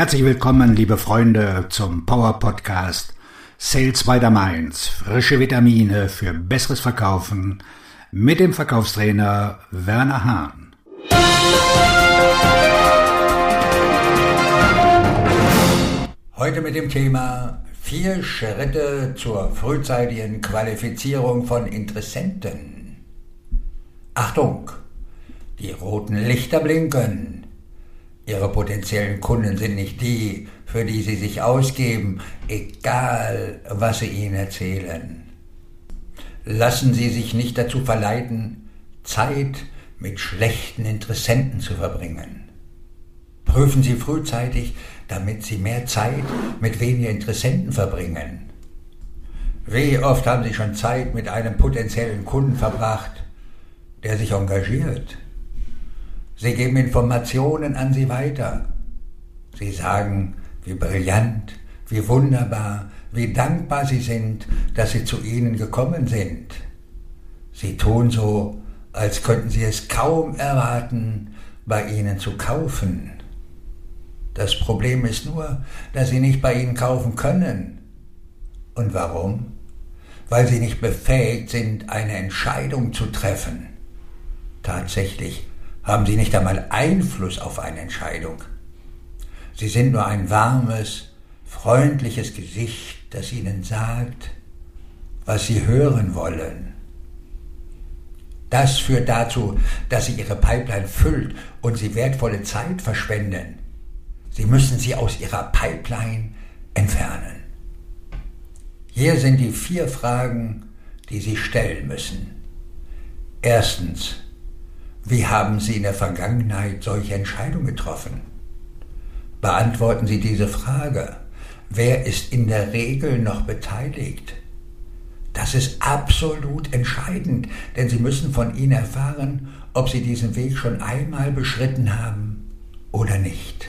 Herzlich willkommen, liebe Freunde, zum Power Podcast Sales by the Mainz. Frische Vitamine für besseres Verkaufen mit dem Verkaufstrainer Werner Hahn. Heute mit dem Thema vier Schritte zur frühzeitigen Qualifizierung von Interessenten. Achtung, die roten Lichter blinken. Ihre potenziellen Kunden sind nicht die, für die Sie sich ausgeben, egal was Sie ihnen erzählen. Lassen Sie sich nicht dazu verleiten, Zeit mit schlechten Interessenten zu verbringen. Prüfen Sie frühzeitig, damit Sie mehr Zeit mit weniger Interessenten verbringen. Wie oft haben Sie schon Zeit mit einem potenziellen Kunden verbracht, der sich engagiert? Sie geben Informationen an Sie weiter. Sie sagen, wie brillant, wie wunderbar, wie dankbar Sie sind, dass Sie zu Ihnen gekommen sind. Sie tun so, als könnten Sie es kaum erwarten, bei Ihnen zu kaufen. Das Problem ist nur, dass Sie nicht bei Ihnen kaufen können. Und warum? Weil Sie nicht befähigt sind, eine Entscheidung zu treffen. Tatsächlich haben Sie nicht einmal Einfluss auf eine Entscheidung. Sie sind nur ein warmes, freundliches Gesicht, das Ihnen sagt, was Sie hören wollen. Das führt dazu, dass Sie Ihre Pipeline füllt und Sie wertvolle Zeit verschwenden. Sie müssen sie aus Ihrer Pipeline entfernen. Hier sind die vier Fragen, die Sie stellen müssen. Erstens, wie haben Sie in der Vergangenheit solche Entscheidungen getroffen? Beantworten Sie diese Frage. Wer ist in der Regel noch beteiligt? Das ist absolut entscheidend, denn Sie müssen von Ihnen erfahren, ob Sie diesen Weg schon einmal beschritten haben oder nicht.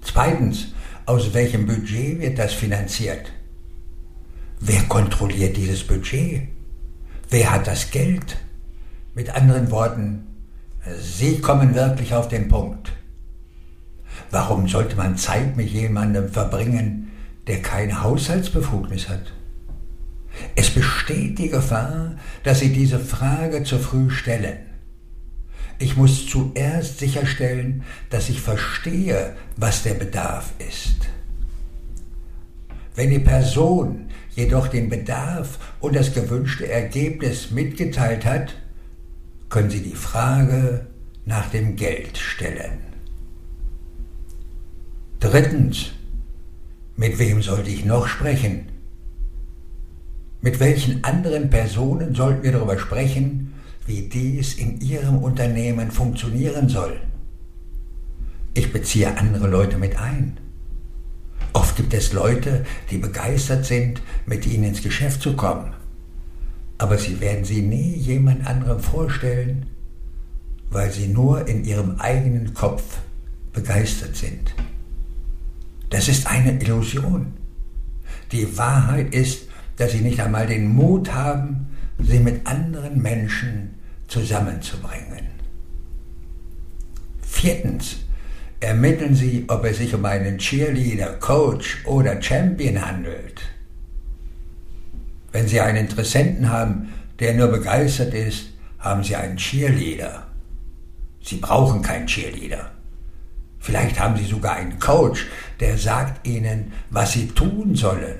Zweitens, aus welchem Budget wird das finanziert? Wer kontrolliert dieses Budget? Wer hat das Geld? Mit anderen Worten, Sie kommen wirklich auf den Punkt. Warum sollte man Zeit mit jemandem verbringen, der keine Haushaltsbefugnis hat? Es besteht die Gefahr, dass Sie diese Frage zu früh stellen. Ich muss zuerst sicherstellen, dass ich verstehe, was der Bedarf ist. Wenn die Person jedoch den Bedarf und das gewünschte Ergebnis mitgeteilt hat, können Sie die Frage nach dem Geld stellen. Drittens, mit wem sollte ich noch sprechen? Mit welchen anderen Personen sollten wir darüber sprechen, wie dies in Ihrem Unternehmen funktionieren soll? Ich beziehe andere Leute mit ein. Oft gibt es Leute, die begeistert sind, mit Ihnen ins Geschäft zu kommen aber sie werden sie nie jemand anderem vorstellen, weil sie nur in ihrem eigenen Kopf begeistert sind. Das ist eine Illusion. Die Wahrheit ist, dass sie nicht einmal den Mut haben, sie mit anderen Menschen zusammenzubringen. Viertens, ermitteln Sie, ob es sich um einen Cheerleader, Coach oder Champion handelt. Wenn Sie einen Interessenten haben, der nur begeistert ist, haben Sie einen Cheerleader. Sie brauchen keinen Cheerleader. Vielleicht haben Sie sogar einen Coach, der sagt Ihnen, was Sie tun sollen.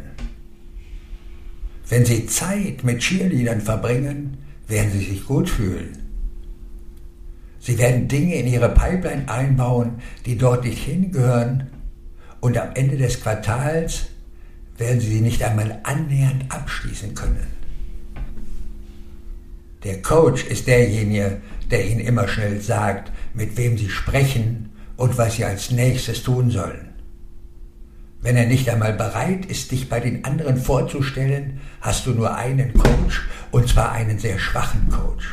Wenn Sie Zeit mit Cheerleadern verbringen, werden Sie sich gut fühlen. Sie werden Dinge in Ihre Pipeline einbauen, die dort nicht hingehören, und am Ende des Quartals werden Sie sie nicht einmal annähernd abschließen können. Der Coach ist derjenige, der Ihnen immer schnell sagt, mit wem Sie sprechen und was Sie als nächstes tun sollen. Wenn er nicht einmal bereit ist, dich bei den anderen vorzustellen, hast du nur einen Coach, und zwar einen sehr schwachen Coach.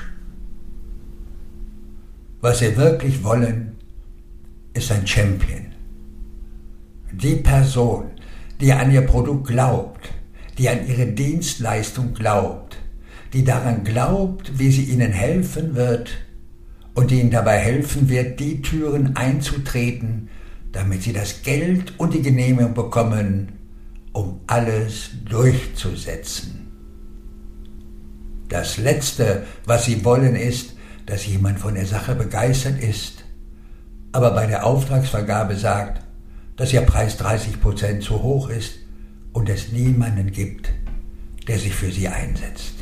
Was Sie wirklich wollen, ist ein Champion. Die Person, die an ihr Produkt glaubt, die an ihre Dienstleistung glaubt, die daran glaubt, wie sie ihnen helfen wird und die ihnen dabei helfen wird, die Türen einzutreten, damit Sie das Geld und die Genehmigung bekommen, um alles durchzusetzen. Das Letzte, was Sie wollen, ist, dass jemand von der Sache begeistert ist, aber bei der Auftragsvergabe sagt, dass Ihr Preis 30 Prozent zu hoch ist und es niemanden gibt, der sich für Sie einsetzt.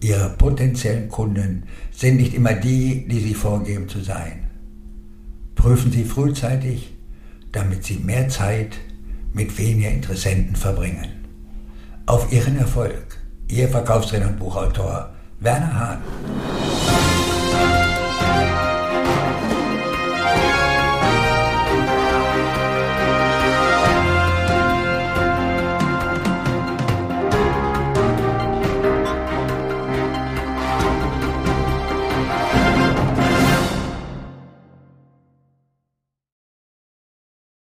Ihre potenziellen Kunden sind nicht immer die, die Sie vorgeben zu sein. Prüfen Sie frühzeitig, damit Sie mehr Zeit mit weniger Interessenten verbringen. Auf Ihren Erfolg, Ihr Verkaufstrainer und Buchautor Werner Hahn.